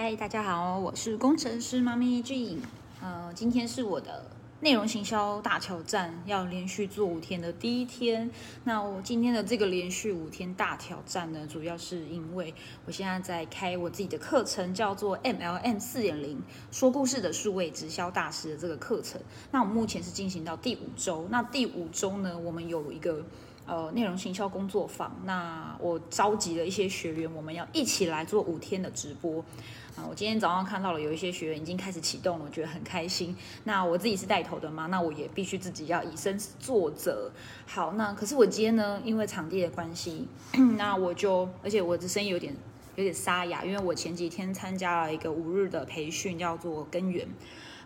嗨，大家好，我是工程师妈咪 G。呃，今天是我的内容行销大挑战，要连续做五天的第一天。那我今天的这个连续五天大挑战呢，主要是因为我现在在开我自己的课程，叫做 MLM 四点零说故事的数位直销大师的这个课程。那我目前是进行到第五周，那第五周呢，我们有一个。呃，内容行销工作坊，那我召集了一些学员，我们要一起来做五天的直播。啊，我今天早上看到了有一些学员已经开始启动了，我觉得很开心。那我自己是带头的嘛，那我也必须自己要以身作则。好，那可是我今天呢，因为场地的关系，那我就，而且我的声音有点有点沙哑，因为我前几天参加了一个五日的培训，叫做根源。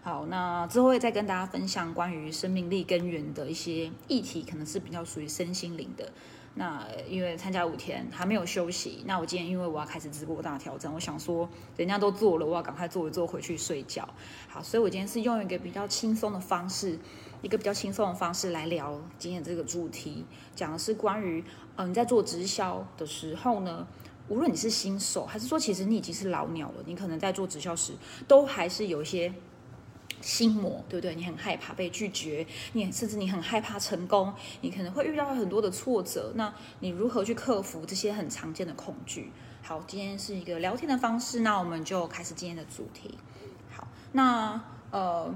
好，那之后会再跟大家分享关于生命力根源的一些议题，可能是比较属于身心灵的。那因为参加五天还没有休息，那我今天因为我要开始直播大挑战，我想说人家都做了，我要赶快做一做回去睡觉。好，所以我今天是用一个比较轻松的方式，一个比较轻松的方式来聊今天这个主题，讲的是关于嗯在做直销的时候呢，无论你是新手还是说其实你已经是老鸟了，你可能在做直销时都还是有一些。心魔，对不对？你很害怕被拒绝，你甚至你很害怕成功，你可能会遇到很多的挫折。那你如何去克服这些很常见的恐惧？好，今天是一个聊天的方式，那我们就开始今天的主题。好，那呃，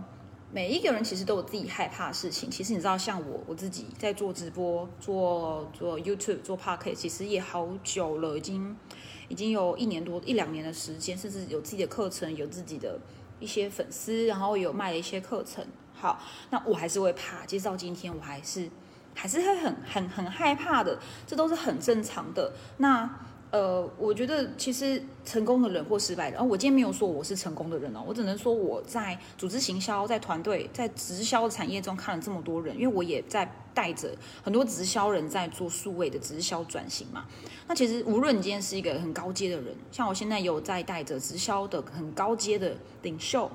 每一个人其实都有自己害怕的事情。其实你知道，像我我自己在做直播、做做 YouTube、做 p o c k e t 其实也好久了，已经已经有一年多、一两年的时间，甚至有自己的课程，有自己的。一些粉丝，然后有卖了一些课程，好，那我还是会怕。其实到今天，我还是还是会很很很害怕的，这都是很正常的。那呃，我觉得其实成功的人或失败的，然后我今天没有说我是成功的人哦，我只能说我在组织行销、在团队、在直销产业中看了这么多人，因为我也在带着很多直销人在做数位的直销转型嘛。那其实无论你今天是一个很高阶的人，像我现在有在带着直销的很高阶的领袖，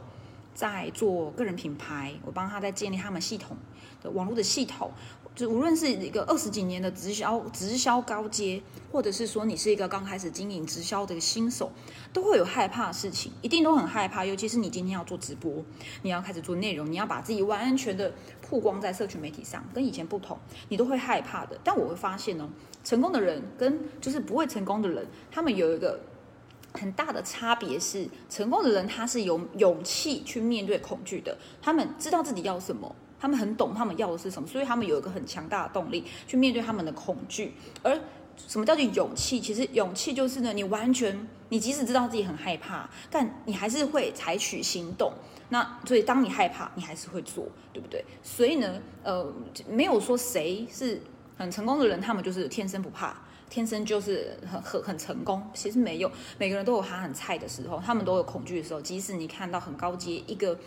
在做个人品牌，我帮他在建立他们系统的网络的系统。就无论是一个二十几年的直销直销高阶，或者是说你是一个刚开始经营直销的新手，都会有害怕的事情，一定都很害怕。尤其是你今天要做直播，你要开始做内容，你要把自己完全的曝光在社群媒体上，跟以前不同，你都会害怕的。但我会发现哦，成功的人跟就是不会成功的人，他们有一个很大的差别是，成功的人他是有勇气去面对恐惧的，他们知道自己要什么。他们很懂他们要的是什么，所以他们有一个很强大的动力去面对他们的恐惧。而什么叫做勇气？其实勇气就是呢，你完全，你即使知道自己很害怕，但你还是会采取行动。那所以当你害怕，你还是会做，对不对？所以呢，呃，没有说谁是很成功的人，他们就是天生不怕，天生就是很很很成功。其实没有，每个人都有他很菜的时候，他们都有恐惧的时候。即使你看到很高阶一个。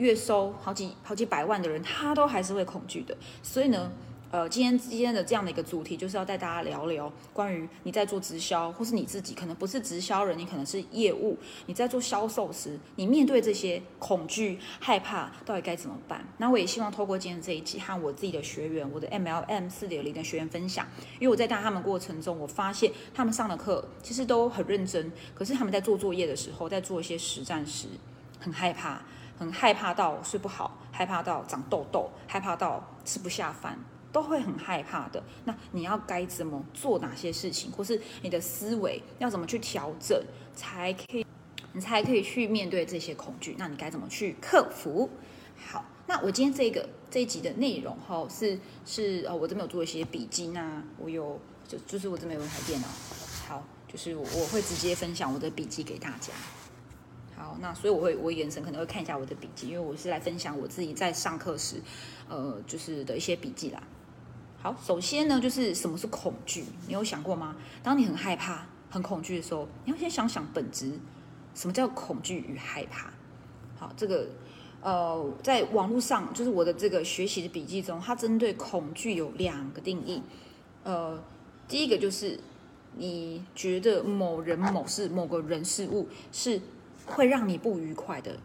月收好几好几百万的人，他都还是会恐惧的。所以呢，呃，今天今天的这样的一个主题，就是要带大家聊聊关于你在做直销，或是你自己可能不是直销人，你可能是业务，你在做销售时，你面对这些恐惧、害怕，到底该怎么办？那我也希望透过今天这一集，和我自己的学员，我的 MLM 四点零的学员分享，因为我在带他们过程中，我发现他们上的课其实都很认真，可是他们在做作业的时候，在做一些实战时，很害怕。很害怕到睡不好，害怕到长痘痘，害怕到吃不下饭，都会很害怕的。那你要该怎么做哪些事情，或是你的思维要怎么去调整，才可以，你才可以去面对这些恐惧？那你该怎么去克服？好，那我今天这个这一集的内容哈，是是呃，我这边有做一些笔记，那我有就就是我这边有一台电脑，好，就是我会直接分享我的笔记给大家。好，那所以我会我眼神可能会看一下我的笔记，因为我是来分享我自己在上课时，呃，就是的一些笔记啦。好，首先呢，就是什么是恐惧？你有想过吗？当你很害怕、很恐惧的时候，你要先想想本质，什么叫恐惧与害怕？好，这个呃，在网络上，就是我的这个学习的笔记中，它针对恐惧有两个定义。呃，第一个就是你觉得某人、某事、某个人事物是。会让你不愉快的，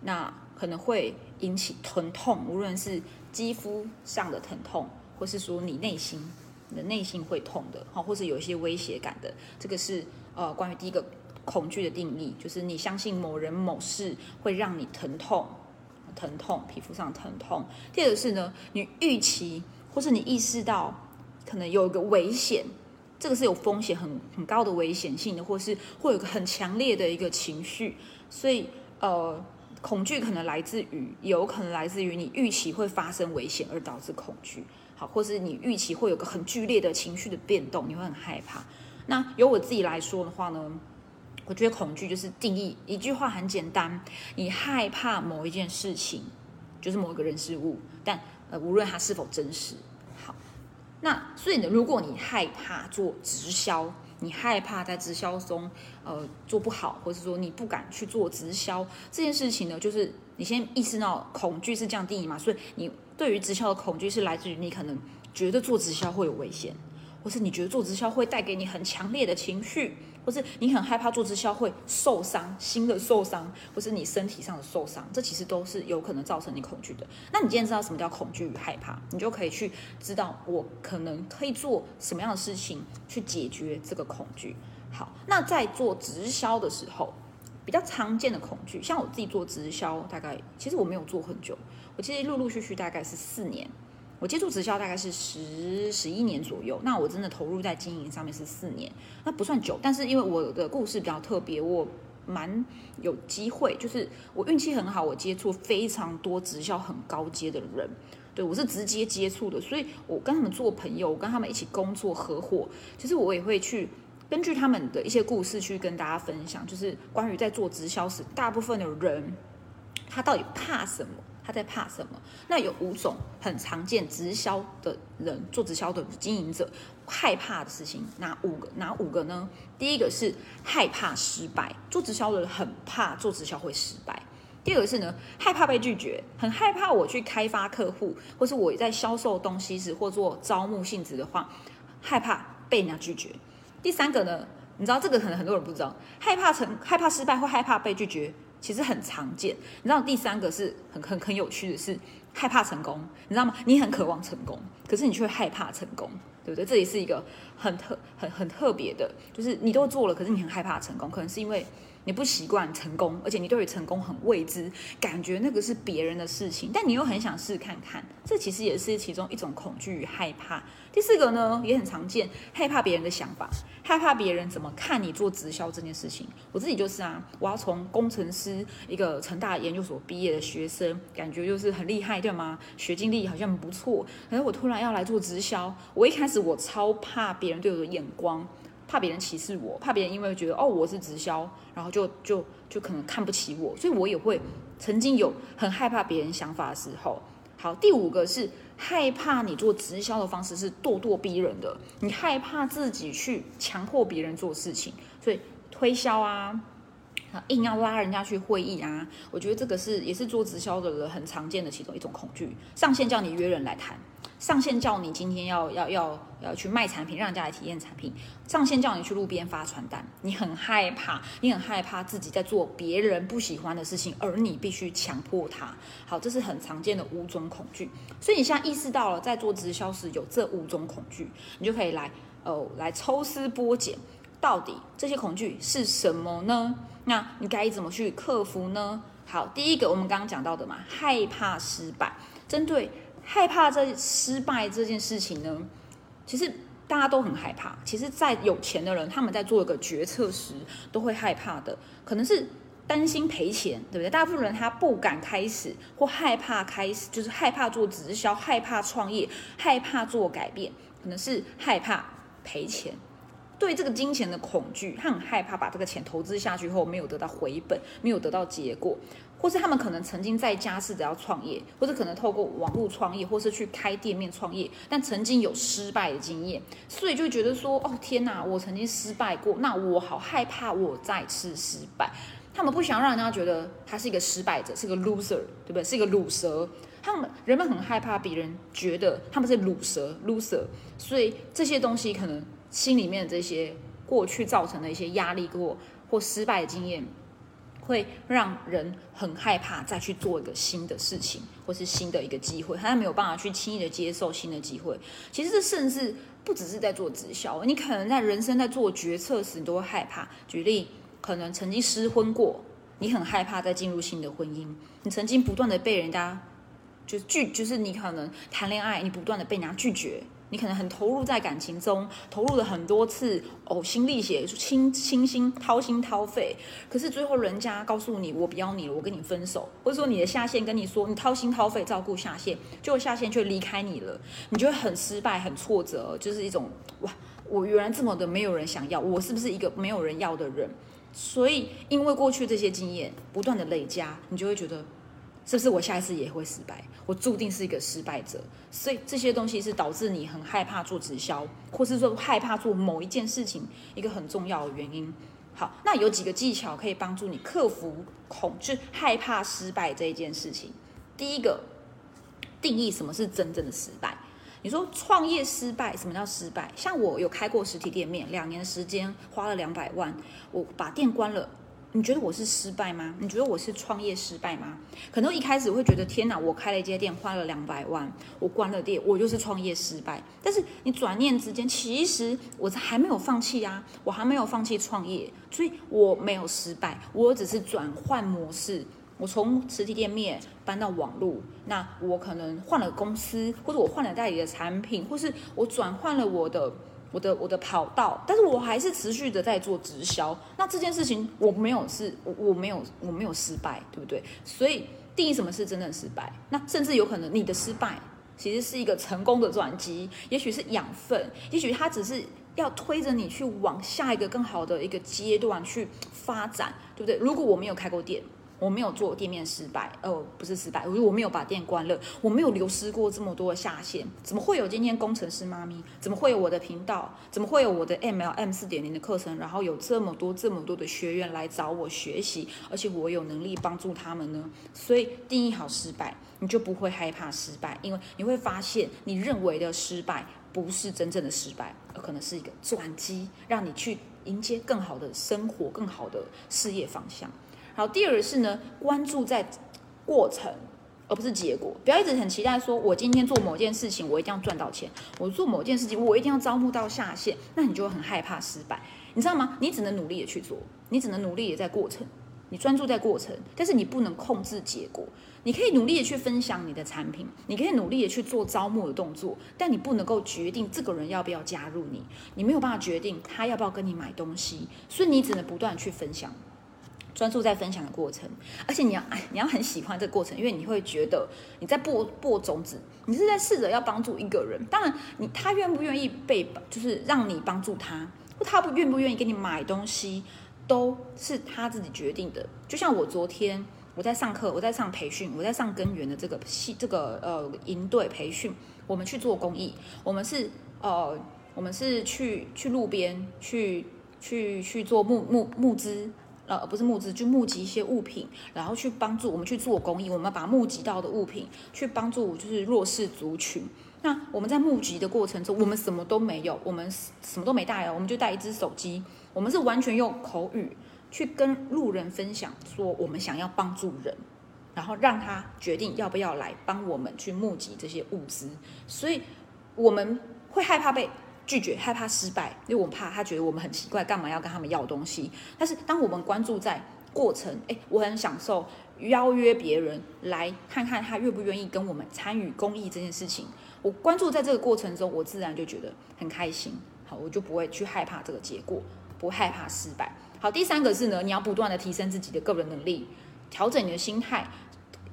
那可能会引起疼痛，无论是肌肤上的疼痛，或是说你内心，你的内心会痛的，好，或是有一些威胁感的，这个是呃关于第一个恐惧的定义，就是你相信某人某事会让你疼痛，疼痛，皮肤上疼痛。第二个是呢，你预期或是你意识到可能有一个危险，这个是有风险很很高的危险性的，或是会有个很强烈的一个情绪，所以呃。恐惧可能来自于，有可能来自于你预期会发生危险而导致恐惧，好，或是你预期会有个很剧烈的情绪的变动，你会很害怕。那由我自己来说的话呢，我觉得恐惧就是定义一句话很简单，你害怕某一件事情，就是某一个人事物，但呃无论它是否真实，那所以呢，如果你害怕做直销。你害怕在直销中，呃，做不好，或者说你不敢去做直销这件事情呢？就是你先意识到恐惧是降低嘛，所以你对于直销的恐惧是来自于你可能觉得做直销会有危险，或是你觉得做直销会带给你很强烈的情绪。或是你很害怕做直销会受伤，新的受伤，或是你身体上的受伤，这其实都是有可能造成你恐惧的。那你今天知道什么叫恐惧与害怕，你就可以去知道我可能可以做什么样的事情去解决这个恐惧。好，那在做直销的时候，比较常见的恐惧，像我自己做直销，大概其实我没有做很久，我其实陆陆续续大概是四年。我接触直销大概是十十一年左右，那我真的投入在经营上面是四年，那不算久，但是因为我的故事比较特别，我蛮有机会，就是我运气很好，我接触非常多直销很高阶的人，对我是直接接触的，所以我跟他们做朋友，我跟他们一起工作合伙，其实我也会去根据他们的一些故事去跟大家分享，就是关于在做直销时，大部分的人他到底怕什么。他在怕什么？那有五种很常见直销的人做直销的经营者害怕的事情，哪五个？哪五个呢？第一个是害怕失败，做直销的人很怕做直销会失败。第二个是呢，害怕被拒绝，很害怕我去开发客户，或是我在销售东西时或做招募性质的话，害怕被人家拒绝。第三个呢，你知道这个可能很多人不知道，害怕成害怕失败或害怕被拒绝。其实很常见，你知道第三个是很很很有趣的是害怕成功，你知道吗？你很渴望成功，可是你却害怕成功，对不对？这也是一个很特很很特别的，就是你都做了，可是你很害怕成功，可能是因为。你不习惯成功，而且你对于成功很未知，感觉那个是别人的事情，但你又很想试看看，这其实也是其中一种恐惧与害怕。第四个呢，也很常见，害怕别人的想法，害怕别人怎么看你做直销这件事情。我自己就是啊，我要从工程师一个成大研究所毕业的学生，感觉就是很厉害，对吗？学经历好像不错，可是我突然要来做直销，我一开始我超怕别人对我的眼光。怕别人歧视我，怕别人因为觉得哦我是直销，然后就就就可能看不起我，所以我也会曾经有很害怕别人想法的时候。好，第五个是害怕你做直销的方式是咄咄逼人的，你害怕自己去强迫别人做事情，所以推销啊，硬要拉人家去会议啊，我觉得这个是也是做直销的人很常见的其中一种恐惧，上线叫你约人来谈。上线叫你今天要要要要去卖产品，让人家来体验产品。上线叫你去路边发传单，你很害怕，你很害怕自己在做别人不喜欢的事情，而你必须强迫他。好，这是很常见的五种恐惧。所以你现在意识到了，在做直销时有这五种恐惧，你就可以来哦来抽丝剥茧，到底这些恐惧是什么呢？那你该怎么去克服呢？好，第一个我们刚刚讲到的嘛，害怕失败，针对。害怕这失败这件事情呢，其实大家都很害怕。其实，在有钱的人，他们在做一个决策时，都会害怕的，可能是担心赔钱，对不对？大部分人他不敢开始，或害怕开始，就是害怕做直销，害怕创业，害怕做改变，可能是害怕赔钱，对这个金钱的恐惧，他很害怕把这个钱投资下去后没有得到回本，没有得到结果。或是他们可能曾经在家试着要创业，或是可能透过网络创业，或是去开店面创业，但曾经有失败的经验，所以就觉得说，哦天哪，我曾经失败过，那我好害怕我再次失败。他们不想让人家觉得他是一个失败者，是个 loser，对不对？是一个卤蛇。他们人们很害怕别人觉得他们是卤蛇 loser，所以这些东西可能心里面的这些过去造成的一些压力过或失败的经验。会让人很害怕再去做一个新的事情，或是新的一个机会，他没有办法去轻易的接受新的机会。其实这甚至不只是在做直销，你可能在人生在做决策时，你都会害怕。举例，可能曾经失婚过，你很害怕再进入新的婚姻，你曾经不断的被人家就拒，就是你可能谈恋爱，你不断的被人家拒绝。你可能很投入在感情中，投入了很多次，呕心沥血，倾倾心掏心掏肺，可是最后人家告诉你我不要你了，我跟你分手，或者说你的下线跟你说你掏心掏肺照顾下线，结果下线却离开你了，你就会很失败、很挫折，就是一种哇，我原来这么的没有人想要，我是不是一个没有人要的人？所以因为过去这些经验不断的累加，你就会觉得。是不是我下一次也会失败？我注定是一个失败者，所以这些东西是导致你很害怕做直销，或是说害怕做某一件事情一个很重要的原因。好，那有几个技巧可以帮助你克服恐惧、害怕失败这一件事情。第一个，定义什么是真正的失败。你说创业失败，什么叫失败？像我有开过实体店面，两年时间花了两百万，我把店关了。你觉得我是失败吗？你觉得我是创业失败吗？可能一开始会觉得天哪，我开了一间店，花了两百万，我关了店，我就是创业失败。但是你转念之间，其实我还没有放弃啊，我还没有放弃创业，所以我没有失败，我只是转换模式，我从实体店面搬到网络，那我可能换了公司，或者我换了代理的产品，或是我转换了我的。我的我的跑道，但是我还是持续的在做直销。那这件事情我没有是，我我没有我没有失败，对不对？所以定义什么是真正失败？那甚至有可能你的失败其实是一个成功的转机，也许是养分，也许它只是要推着你去往下一个更好的一个阶段去发展，对不对？如果我没有开过店。我没有做店面失败，呃，不是失败，我我没有把店关了，我没有流失过这么多的下线，怎么会有今天工程师妈咪？怎么会有我的频道？怎么会有我的 MLM 四点零的课程？然后有这么多这么多的学员来找我学习，而且我有能力帮助他们呢？所以定义好失败，你就不会害怕失败，因为你会发现你认为的失败不是真正的失败，而可能是一个转机，让你去迎接更好的生活、更好的事业方向。好，第二是呢，关注在过程，而不是结果。不要一直很期待说，我今天做某件事情，我一定要赚到钱；我做某件事情，我一定要招募到下线。那你就会很害怕失败，你知道吗？你只能努力的去做，你只能努力的在过程，你专注在过程，但是你不能控制结果。你可以努力的去分享你的产品，你可以努力的去做招募的动作，但你不能够决定这个人要不要加入你，你没有办法决定他要不要跟你买东西，所以你只能不断去分享。专注在分享的过程，而且你要哎，你要很喜欢这个过程，因为你会觉得你在播播种子，你是在试着要帮助一个人。当然，你他愿不愿意被，就是让你帮助他，他不愿不愿意给你买东西，都是他自己决定的。就像我昨天我在上课，我在上培训，我在上根源的这个系这个呃营队培训，我们去做公益，我们是呃我们是去去路边去去去做募募募资。呃，不是募资，就募集一些物品，然后去帮助我们去做公益。我们把募集到的物品去帮助就是弱势族群。那我们在募集的过程中，我们什么都没有，我们什么都没带哦，我们就带一只手机。我们是完全用口语去跟路人分享，说我们想要帮助人，然后让他决定要不要来帮我们去募集这些物资。所以我们会害怕被。拒绝害怕失败，因为我们怕他觉得我们很奇怪，干嘛要跟他们要东西？但是当我们关注在过程，哎，我很享受邀约别人来看看他愿不愿意跟我们参与公益这件事情。我关注在这个过程中，我自然就觉得很开心。好，我就不会去害怕这个结果，不害怕失败。好，第三个是呢，你要不断的提升自己的个人能力，调整你的心态，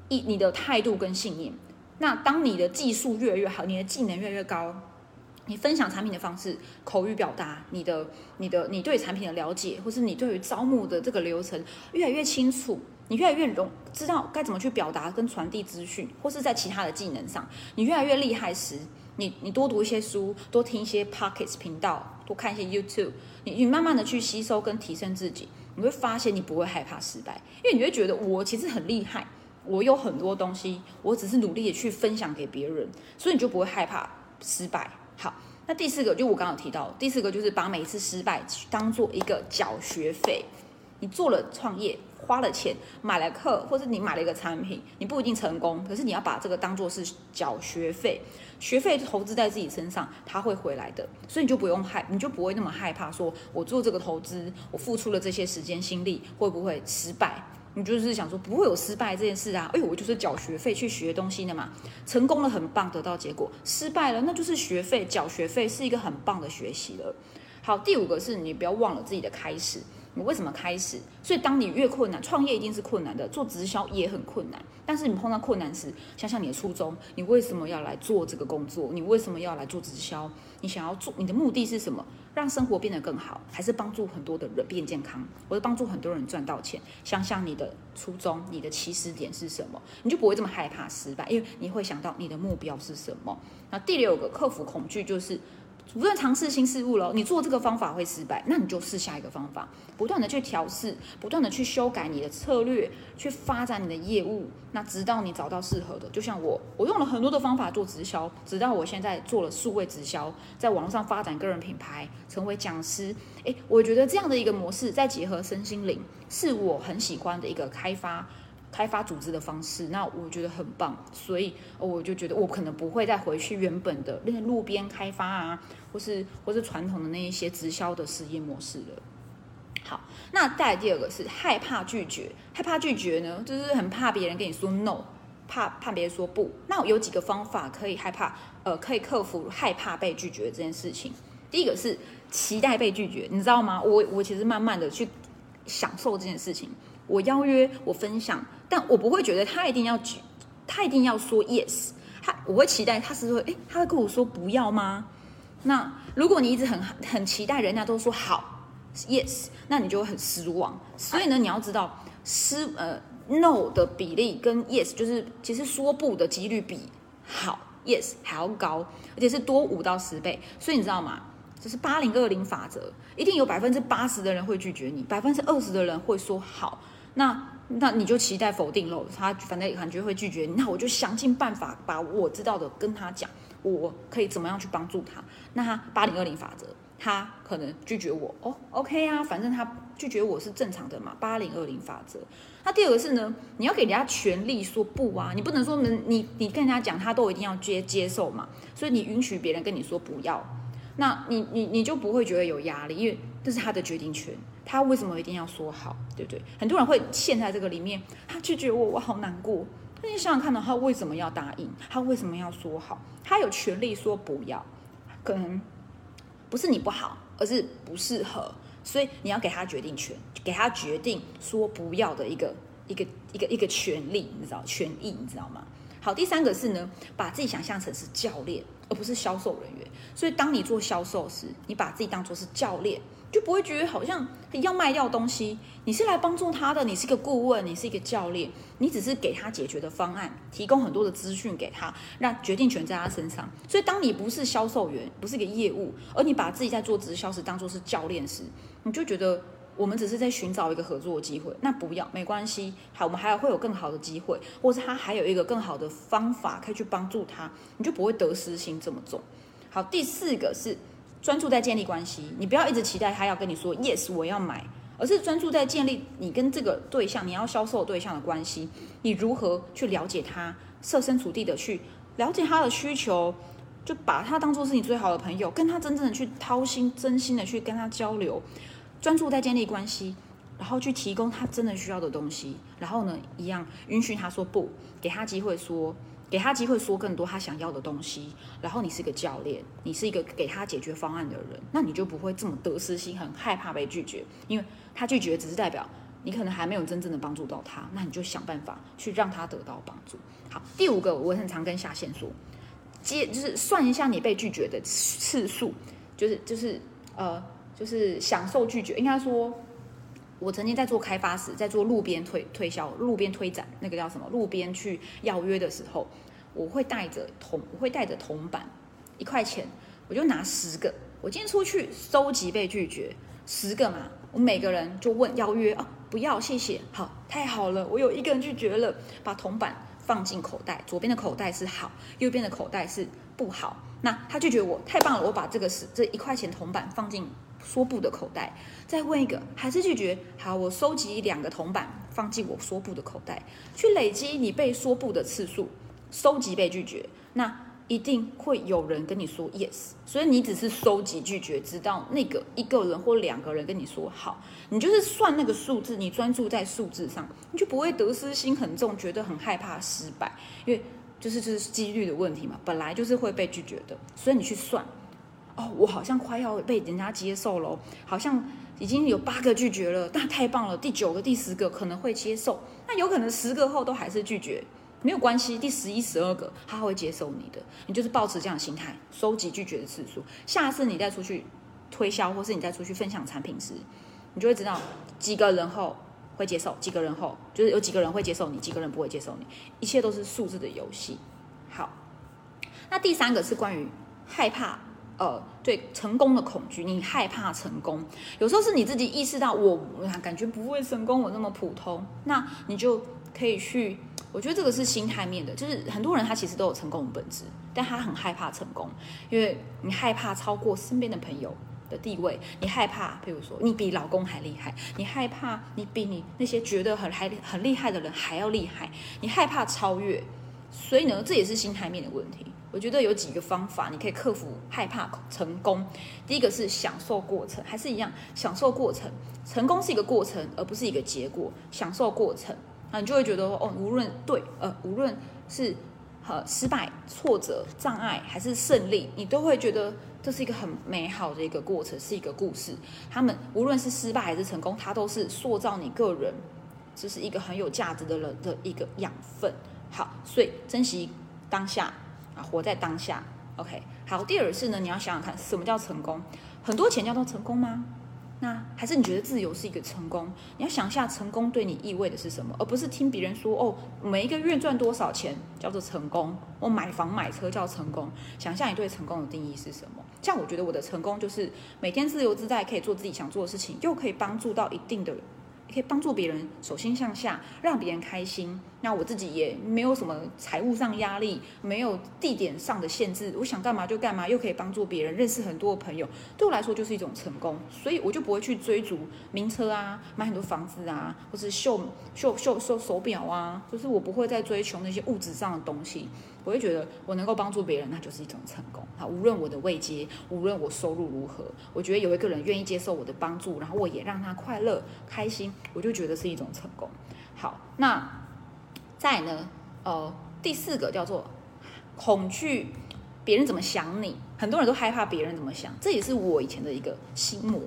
一你的态度跟信念。那当你的技术越来越好，你的技能越来越高。你分享产品的方式，口语表达，你的、你的、你对产品的了解，或是你对于招募的这个流程越来越清楚，你越来越容知道该怎么去表达跟传递资讯，或是在其他的技能上，你越来越厉害时，你你多读一些书，多听一些 Pockets 频道，多看一些 YouTube，你你慢慢的去吸收跟提升自己，你会发现你不会害怕失败，因为你会觉得我其实很厉害，我有很多东西，我只是努力的去分享给别人，所以你就不会害怕失败。好，那第四个就我刚刚提到，第四个就是把每一次失败当做一个缴学费。你做了创业，花了钱买了课，或者你买了一个产品，你不一定成功，可是你要把这个当做是缴学费，学费投资在自己身上，它会回来的，所以你就不用害，你就不会那么害怕，说我做这个投资，我付出了这些时间心力，会不会失败？你就是想说不会有失败这件事啊？哎呦，我就是缴学费去学东西的嘛，成功了很棒，得到结果；失败了，那就是学费，缴学费是一个很棒的学习了。好，第五个是你不要忘了自己的开始。你为什么开始？所以当你越困难，创业一定是困难的，做直销也很困难。但是你碰到困难时，想想你的初衷，你为什么要来做这个工作？你为什么要来做直销？你想要做，你的目的是什么？让生活变得更好，还是帮助很多的人变健康，或者帮助很多人赚到钱？想想你的初衷，你的起始点是什么？你就不会这么害怕失败，因为你会想到你的目标是什么。那第六个克服恐惧就是。不断尝试新事物了，你做这个方法会失败，那你就试下一个方法，不断的去调试，不断的去修改你的策略，去发展你的业务，那直到你找到适合的。就像我，我用了很多的方法做直销，直到我现在做了数位直销，在网络上发展个人品牌，成为讲师。诶，我觉得这样的一个模式，再结合身心灵，是我很喜欢的一个开发。开发组织的方式，那我觉得很棒，所以我就觉得我可能不会再回去原本的那些路边开发啊，或是或是传统的那一些直销的实验模式了。好，那再来第二个是害怕拒绝，害怕拒绝呢，就是很怕别人跟你说 no，怕怕别人说不。那有几个方法可以害怕，呃，可以克服害怕被拒绝这件事情。第一个是期待被拒绝，你知道吗？我我其实慢慢的去享受这件事情。我邀约，我分享，但我不会觉得他一定要举，他一定要说 yes，他我会期待他是说，诶，他会跟我说不要吗？那如果你一直很很期待人家都说好 yes，那你就会很失望。所以呢，你要知道失呃 no 的比例跟 yes 就是其实说不的几率比好 yes 还要高，而且是多五到十倍。所以你知道吗？这是八零二零法则，一定有百分之八十的人会拒绝你，百分之二十的人会说好。那那你就期待否定喽，他反正感觉会拒绝你，那我就想尽办法把我知道的跟他讲，我可以怎么样去帮助他？那他八零二零法则，他可能拒绝我哦，OK 啊，反正他拒绝我是正常的嘛，八零二零法则。那第二个是呢，你要给人家权利说不啊，你不能说能你你跟人家讲，他都一定要接接受嘛，所以你允许别人跟你说不要，那你你你就不会觉得有压力，因为这是他的决定权。他为什么一定要说好，对不对？很多人会陷在这个里面，他拒绝我，我好难过。那你想想看到他为什么要答应？他为什么要说好？他有权利说不要，可能不是你不好，而是不适合，所以你要给他决定权，给他决定说不要的一个一个一个一个权利，你知道权益，你知道吗？好，第三个是呢，把自己想象成是教练，而不是销售人员。所以当你做销售时，你把自己当做是教练。就不会觉得好像要卖掉东西，你是来帮助他的，你是一个顾问，你是一个教练，你只是给他解决的方案，提供很多的资讯给他，让决定权在他身上。所以，当你不是销售员，不是一个业务，而你把自己在做直销时当做是教练时，你就觉得我们只是在寻找一个合作机会，那不要没关系，好，我们还有会有更好的机会，或者他还有一个更好的方法可以去帮助他，你就不会得失心这么重。好，第四个是。专注在建立关系，你不要一直期待他要跟你说 yes，我要买，而是专注在建立你跟这个对象，你要销售对象的关系。你如何去了解他，设身处地的去了解他的需求，就把他当做是你最好的朋友，跟他真正的去掏心真心的去跟他交流，专注在建立关系，然后去提供他真的需要的东西，然后呢，一样允许他说不，给他机会说。给他机会说更多他想要的东西，然后你是个教练，你是一个给他解决方案的人，那你就不会这么得失心，很害怕被拒绝，因为他拒绝只是代表你可能还没有真正的帮助到他，那你就想办法去让他得到帮助。好，第五个我很常跟下线说，接就是算一下你被拒绝的次数，就是就是呃就是享受拒绝，应该说。我曾经在做开发时，在做路边推推销、路边推展，那个叫什么？路边去邀约的时候，我会带着铜，我会带着铜板，一块钱，我就拿十个。我今天出去收集被拒绝十个嘛，我每个人就问邀约啊，不要谢谢，好，太好了，我有一个人拒绝了，把铜板放进口袋，左边的口袋是好，右边的口袋是不好。那他拒绝我，太棒了，我把这个十这一块钱铜板放进。说不的口袋。再问一个，还是拒绝？好，我收集两个铜板，放进我说不的口袋，去累积你被说不的次数，收集被拒绝。那一定会有人跟你说 yes，所以你只是收集拒绝，直到那个一个人或两个人跟你说好，你就是算那个数字，你专注在数字上，你就不会得失心很重，觉得很害怕失败，因为就是就是几率的问题嘛，本来就是会被拒绝的，所以你去算，哦，我好像快要被人家接受了，好像。已经有八个拒绝了，那太棒了。第九个、第十个可能会接受，那有可能十个后都还是拒绝，没有关系。第十一、十二个他会接受你的，你就是保持这样的心态，收集拒绝的次数。下次你再出去推销，或是你再出去分享产品时，你就会知道几个人后会接受，几个人后就是有几个人会接受你，几个人不会接受你。一切都是数字的游戏。好，那第三个是关于害怕。呃，对成功的恐惧，你害怕成功，有时候是你自己意识到我感觉不会成功，我那么普通，那你就可以去，我觉得这个是心态面的，就是很多人他其实都有成功的本质，但他很害怕成功，因为你害怕超过身边的朋友的地位，你害怕，比如说你比老公还厉害，你害怕你比你那些觉得很还很厉害的人还要厉害，你害怕超越，所以呢，这也是心态面的问题。我觉得有几个方法，你可以克服害怕成功。第一个是享受过程，还是一样享受过程。成功是一个过程，而不是一个结果。享受过程，那你就会觉得哦，无论对呃，无论是呃失败、挫折、障碍，还是胜利，你都会觉得这是一个很美好的一个过程，是一个故事。他们无论是失败还是成功，它都是塑造你个人，这是一个很有价值的人的一个养分。好，所以珍惜当下。啊，活在当下，OK。好，第二是呢，你要想想看，什么叫成功？很多钱叫做成功吗？那还是你觉得自由是一个成功？你要想一下，成功对你意味的是什么，而不是听别人说哦，每一个月赚多少钱叫做成功，我买房买车叫成功。想一下，你对成功的定义是什么？像我觉得我的成功就是每天自由自在，可以做自己想做的事情，又可以帮助到一定的。可以帮助别人，手心向下，让别人开心。那我自己也没有什么财务上压力，没有地点上的限制，我想干嘛就干嘛，又可以帮助别人，认识很多的朋友，对我来说就是一种成功。所以我就不会去追逐名车啊，买很多房子啊，或是秀秀秀秀手表啊，就是我不会再追求那些物质上的东西。我会觉得我能够帮助别人，那就是一种成功。好，无论我的位阶，无论我收入如何，我觉得有一个人愿意接受我的帮助，然后我也让他快乐开心，我就觉得是一种成功。好，那再呢？呃，第四个叫做恐惧别人怎么想你。很多人都害怕别人怎么想，这也是我以前的一个心魔。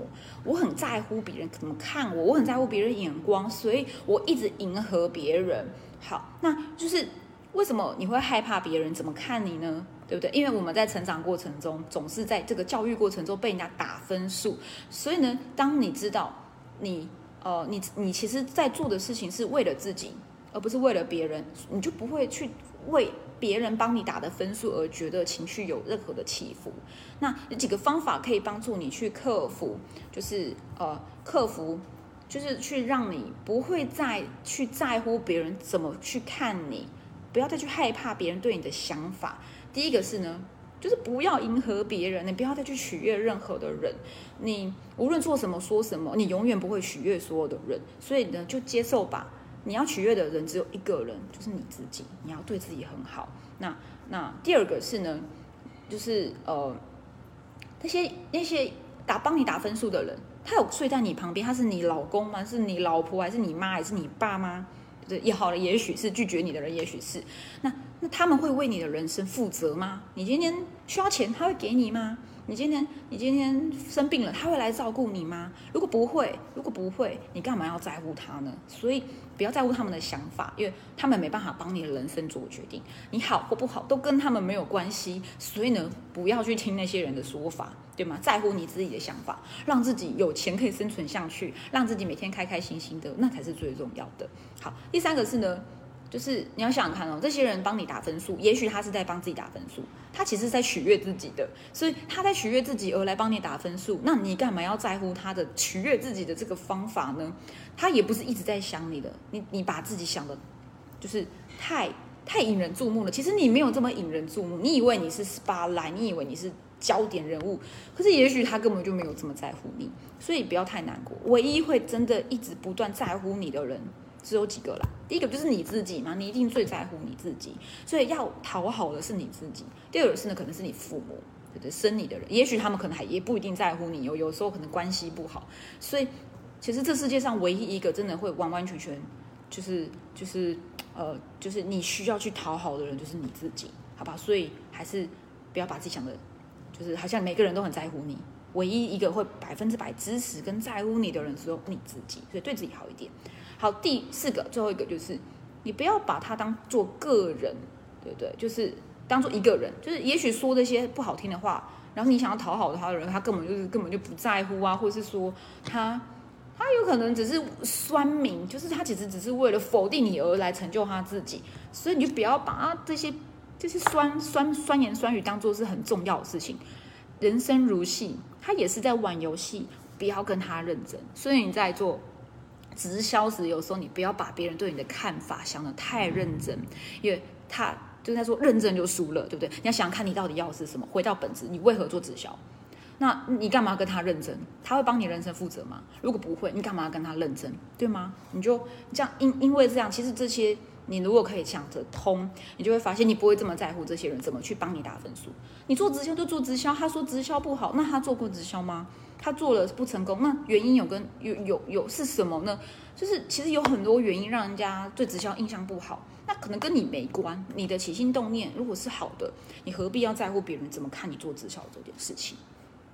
我很在乎别人怎么看我，我很在乎别人眼光，所以我一直迎合别人。好，那就是。为什么你会害怕别人怎么看你呢？对不对？因为我们在成长过程中，总是在这个教育过程中被人家打分数，所以呢，当你知道你呃，你你其实在做的事情是为了自己，而不是为了别人，你就不会去为别人帮你打的分数而觉得情绪有任何的起伏。那有几个方法可以帮助你去克服，就是呃，克服，就是去让你不会再去在乎别人怎么去看你。不要再去害怕别人对你的想法。第一个是呢，就是不要迎合别人，你不要再去取悦任何的人。你无论做什么说什么，你永远不会取悦所有的人。所以呢，就接受吧。你要取悦的人只有一个人，就是你自己。你要对自己很好。那那第二个是呢，就是呃，那些那些打帮你打分数的人，他有睡在你旁边，他是你老公吗？是你老婆还是你妈还是你爸妈也好了，也许是拒绝你的人，也许是那那他们会为你的人生负责吗？你今天需要钱，他会给你吗？你今天你今天生病了，他会来照顾你吗？如果不会，如果不会，你干嘛要在乎他呢？所以不要在乎他们的想法，因为他们没办法帮你的人生做决定。你好或不好都跟他们没有关系，所以呢，不要去听那些人的说法，对吗？在乎你自己的想法，让自己有钱可以生存下去，让自己每天开开心心的，那才是最重要的。好，第三个是呢。就是你要想想看哦，这些人帮你打分数，也许他是在帮自己打分数，他其实在取悦自己的，所以他在取悦自己而来帮你打分数。那你干嘛要在乎他的取悦自己的这个方法呢？他也不是一直在想你的，你你把自己想的，就是太太引人注目了。其实你没有这么引人注目，你以为你是 SPA 来，你以为你是焦点人物，可是也许他根本就没有这么在乎你，所以不要太难过。唯一会真的一直不断在乎你的人，只有几个啦。第一个就是你自己嘛，你一定最在乎你自己，所以要讨好的是你自己。第二个是呢，可能是你父母，对对？生你的人，也许他们可能还也不一定在乎你，有有时候可能关系不好。所以其实这世界上唯一一个真的会完完全全就是就是呃就是你需要去讨好的人，就是你自己，好吧？所以还是不要把自己想的。就是好像每个人都很在乎你，唯一一个会百分之百支持跟在乎你的人只有你自己，所以对自己好一点。好，第四个最后一个就是你不要把他当做个人，对不对？就是当做一个人，就是也许说这些不好听的话，然后你想要讨好他的人，他根本就是根本就不在乎啊，或者是说他他有可能只是酸民，就是他其实只是为了否定你而来成就他自己，所以你就不要把这些。就是酸酸酸言酸语当做是很重要的事情，人生如戏，他也是在玩游戏，不要跟他认真。所以你在做直销时，有时候你不要把别人对你的看法想得太认真，因为他就在说认真就输了，对不对？你要想看你到底要的是什么，回到本质，你为何做直销？那你干嘛跟他认真？他会帮你人生负责吗？如果不会，你干嘛跟他认真？对吗？你就这样，因因为这样，其实这些。你如果可以想着通，你就会发现你不会这么在乎这些人怎么去帮你打分数。你做直销就做直销，他说直销不好，那他做过直销吗？他做了不成功，那原因有跟有有有是什么呢？就是其实有很多原因让人家对直销印象不好，那可能跟你没关。你的起心动念如果是好的，你何必要在乎别人怎么看你做直销这件事情？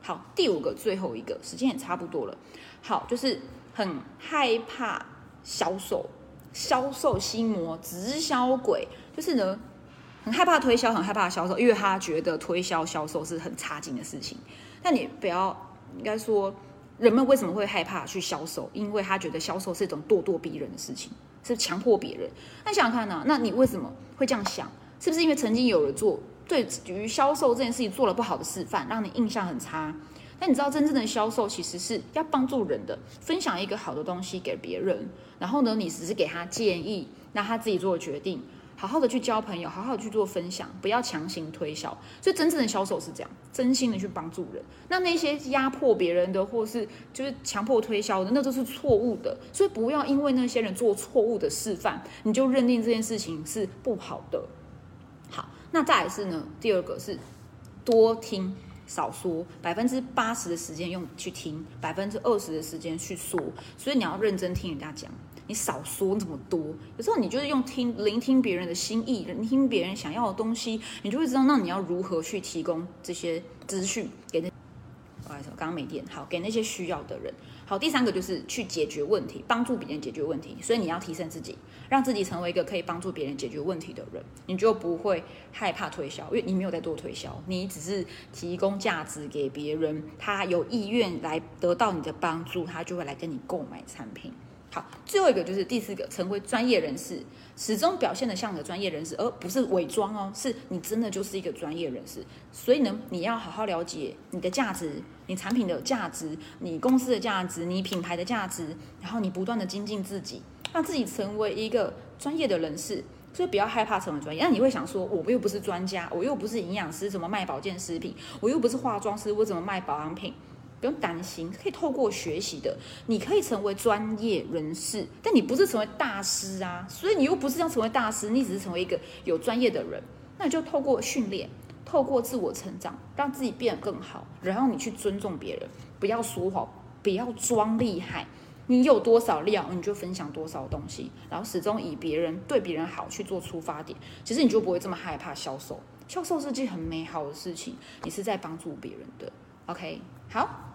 好，第五个最后一个时间也差不多了。好，就是很害怕销售。销售心魔、直销鬼，就是呢，很害怕推销，很害怕销售，因为他觉得推销销售是很差劲的事情。但你不要，应该说，人们为什么会害怕去销售？因为他觉得销售是一种咄咄逼人的事情，是强迫别人。那想想看呢？那你为什么会这样想？是不是因为曾经有人做对于销售这件事情做了不好的示范，让你印象很差？那你知道真正的销售其实是要帮助人的，分享一个好的东西给别人，然后呢，你只是给他建议，那他自己做决定，好好的去交朋友，好好的去做分享，不要强行推销。所以真正的销售是这样，真心的去帮助人。那那些压迫别人的，或是就是强迫推销的，那都是错误的。所以不要因为那些人做错误的示范，你就认定这件事情是不好的。好，那再来是呢，第二个是多听。少说，百分之八十的时间用去听，百分之二十的时间去说，所以你要认真听人家讲，你少说这么多。有时候你就是用听聆听别人的心意，聆听别人想要的东西，你就会知道那你要如何去提供这些资讯给那。不好意思，刚刚没电。好，给那些需要的人。好，第三个就是去解决问题，帮助别人解决问题。所以你要提升自己，让自己成为一个可以帮助别人解决问题的人，你就不会害怕推销，因为你没有在做推销，你只是提供价值给别人，他有意愿来得到你的帮助，他就会来跟你购买产品。好，最后一个就是第四个，成为专业人士，始终表现的像个专业人士，而不是伪装哦，是你真的就是一个专业人士。所以呢，你要好好了解你的价值，你产品的价值，你公司的价值，你品牌的价值，然后你不断的精进自己，让自己成为一个专业的人士。所以不要害怕成为专业。那你会想说，我又不是专家，我又不是营养师，怎么卖保健食品？我又不是化妆师，我怎么卖保养品？不用担心，可以透过学习的，你可以成为专业人士，但你不是成为大师啊，所以你又不是要成为大师，你只是成为一个有专业的人，那你就透过训练，透过自我成长，让自己变得更好，然后你去尊重别人，不要说谎，不要装厉害，你有多少料，你就分享多少东西，然后始终以别人对别人好去做出发点，其实你就不会这么害怕销售，销售是件很美好的事情，你是在帮助别人的，OK，好。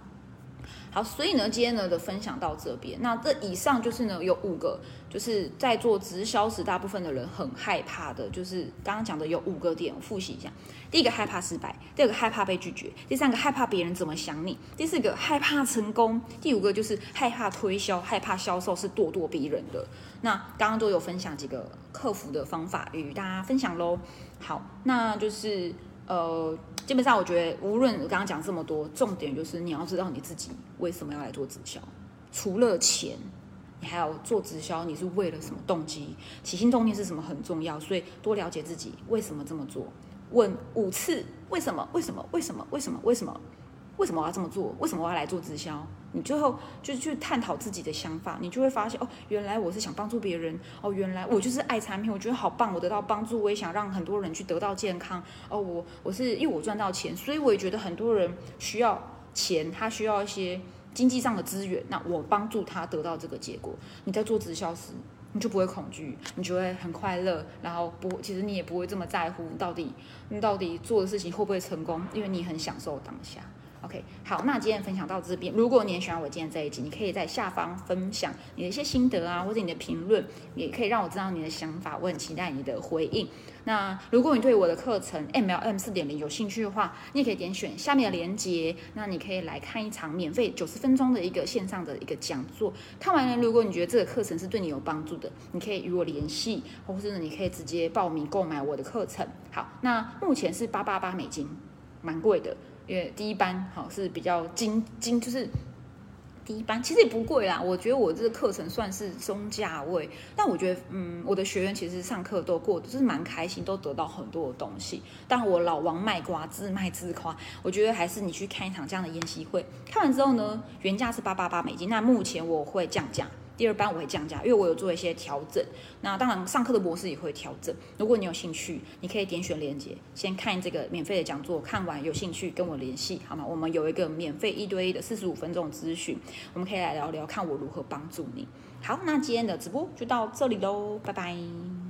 好，所以呢，今天呢的分享到这边。那这以上就是呢，有五个，就是在做直销时，大部分的人很害怕的，就是刚刚讲的有五个点，我复习一下。第一个害怕失败，第二个害怕被拒绝，第三个害怕别人怎么想你，第四个害怕成功，第五个就是害怕推销，害怕销售是咄咄逼人的。那刚刚都有分享几个克服的方法与大家分享喽。好，那就是。呃，基本上我觉得，无论刚刚讲这么多，重点就是你要知道你自己为什么要来做直销。除了钱，你还要做直销，你是为了什么动机？起心动念是什么很重要，所以多了解自己为什么这么做，问五次为什么？为什么？为什么？为什么？为什么？为什么我要这么做？为什么我要来做直销？你最后就去探讨自己的想法，你就会发现哦，原来我是想帮助别人哦，原来我就是爱产品，我觉得好棒，我得到帮助，我也想让很多人去得到健康哦。我我是因为我赚到钱，所以我也觉得很多人需要钱，他需要一些经济上的资源，那我帮助他得到这个结果。你在做直销时，你就不会恐惧，你就会很快乐，然后不，其实你也不会这么在乎到底你到底做的事情会不会成功，因为你很享受当下。OK，好，那今天分享到这边。如果你也喜欢我今天这一集，你可以在下方分享你的一些心得啊，或者你的评论，也可以让我知道你的想法。我很期待你的回应。那如果你对我的课程 MLM 四点零有兴趣的话，你也可以点选下面的链接，那你可以来看一场免费九十分钟的一个线上的一个讲座。看完了，如果你觉得这个课程是对你有帮助的，你可以与我联系，或者是你可以直接报名购买我的课程。好，那目前是八八八美金，蛮贵的。因为第一班好是比较精精，就是第一班其实也不贵啦。我觉得我这个课程算是中价位，但我觉得嗯，我的学员其实上课都过，就是蛮开心，都得到很多的东西。但我老王卖瓜，自卖自夸。我觉得还是你去看一场这样的研习会，看完之后呢，原价是八八八美金，那目前我会降价。第二班我会降价，因为我有做一些调整。那当然，上课的模式也会调整。如果你有兴趣，你可以点选链接，先看这个免费的讲座，看完有兴趣跟我联系，好吗？我们有一个免费一对一的四十五分钟咨询，我们可以来聊聊，看我如何帮助你。好，那今天的直播就到这里喽，拜拜。